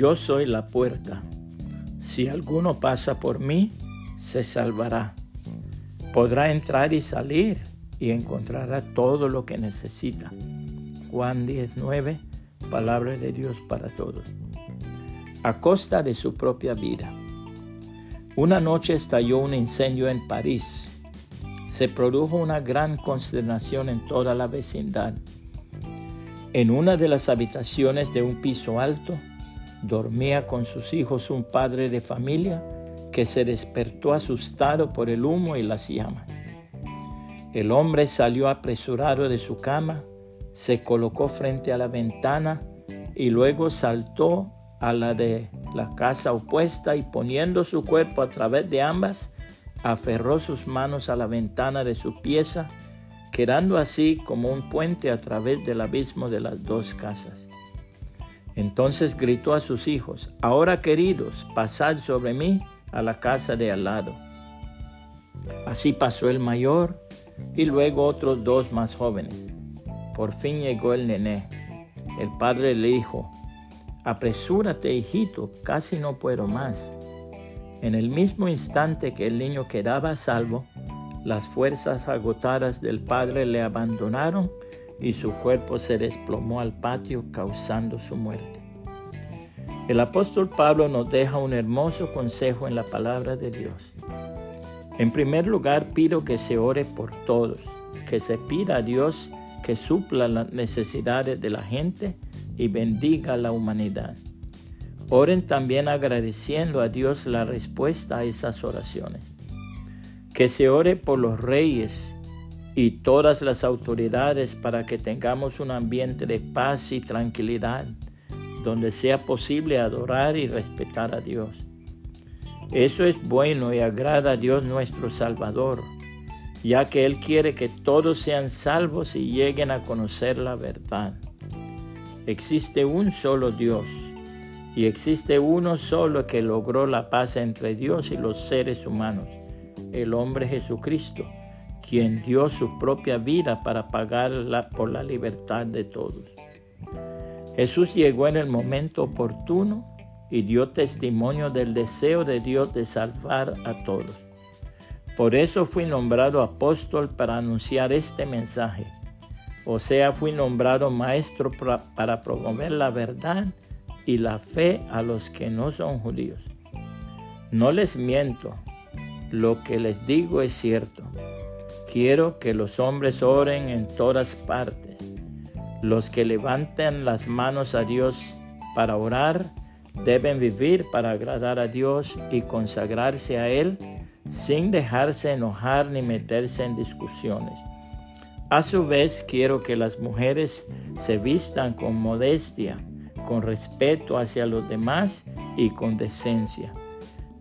Yo soy la puerta. Si alguno pasa por mí, se salvará. Podrá entrar y salir y encontrará todo lo que necesita. Juan 19, palabra de Dios para todos. A costa de su propia vida. Una noche estalló un incendio en París. Se produjo una gran consternación en toda la vecindad. En una de las habitaciones de un piso alto dormía con sus hijos un padre de familia que se despertó asustado por el humo y las llamas. El hombre salió apresurado de su cama, se colocó frente a la ventana y luego saltó a la de la casa opuesta y poniendo su cuerpo a través de ambas, aferró sus manos a la ventana de su pieza quedando así como un puente a través del abismo de las dos casas. Entonces gritó a sus hijos, ahora queridos, pasad sobre mí a la casa de al lado. Así pasó el mayor y luego otros dos más jóvenes. Por fin llegó el nené. El padre le dijo, apresúrate hijito, casi no puedo más. En el mismo instante que el niño quedaba a salvo, las fuerzas agotadas del padre le abandonaron y su cuerpo se desplomó al patio causando su muerte. El apóstol Pablo nos deja un hermoso consejo en la palabra de Dios. En primer lugar, pido que se ore por todos, que se pida a Dios que supla las necesidades de la gente y bendiga a la humanidad. Oren también agradeciendo a Dios la respuesta a esas oraciones que se ore por los reyes y todas las autoridades para que tengamos un ambiente de paz y tranquilidad, donde sea posible adorar y respetar a Dios. Eso es bueno y agrada a Dios nuestro Salvador, ya que Él quiere que todos sean salvos y lleguen a conocer la verdad. Existe un solo Dios y existe uno solo que logró la paz entre Dios y los seres humanos el hombre Jesucristo, quien dio su propia vida para pagar por la libertad de todos. Jesús llegó en el momento oportuno y dio testimonio del deseo de Dios de salvar a todos. Por eso fui nombrado apóstol para anunciar este mensaje. O sea, fui nombrado maestro para promover la verdad y la fe a los que no son judíos. No les miento, lo que les digo es cierto. Quiero que los hombres oren en todas partes. Los que levanten las manos a Dios para orar deben vivir para agradar a Dios y consagrarse a Él sin dejarse enojar ni meterse en discusiones. A su vez, quiero que las mujeres se vistan con modestia, con respeto hacia los demás y con decencia.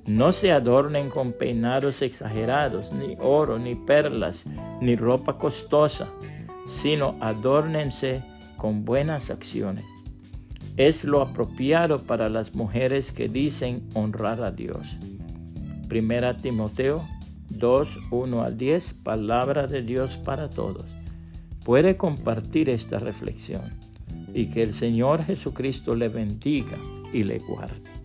No se adornen con peinados exagerados, ni oro, ni perlas, ni ropa costosa, sino adórnense con buenas acciones. Es lo apropiado para las mujeres que dicen honrar a Dios. Primera Timoteo 2, 1 al 10, palabra de Dios para todos. Puede compartir esta reflexión y que el Señor Jesucristo le bendiga y le guarde.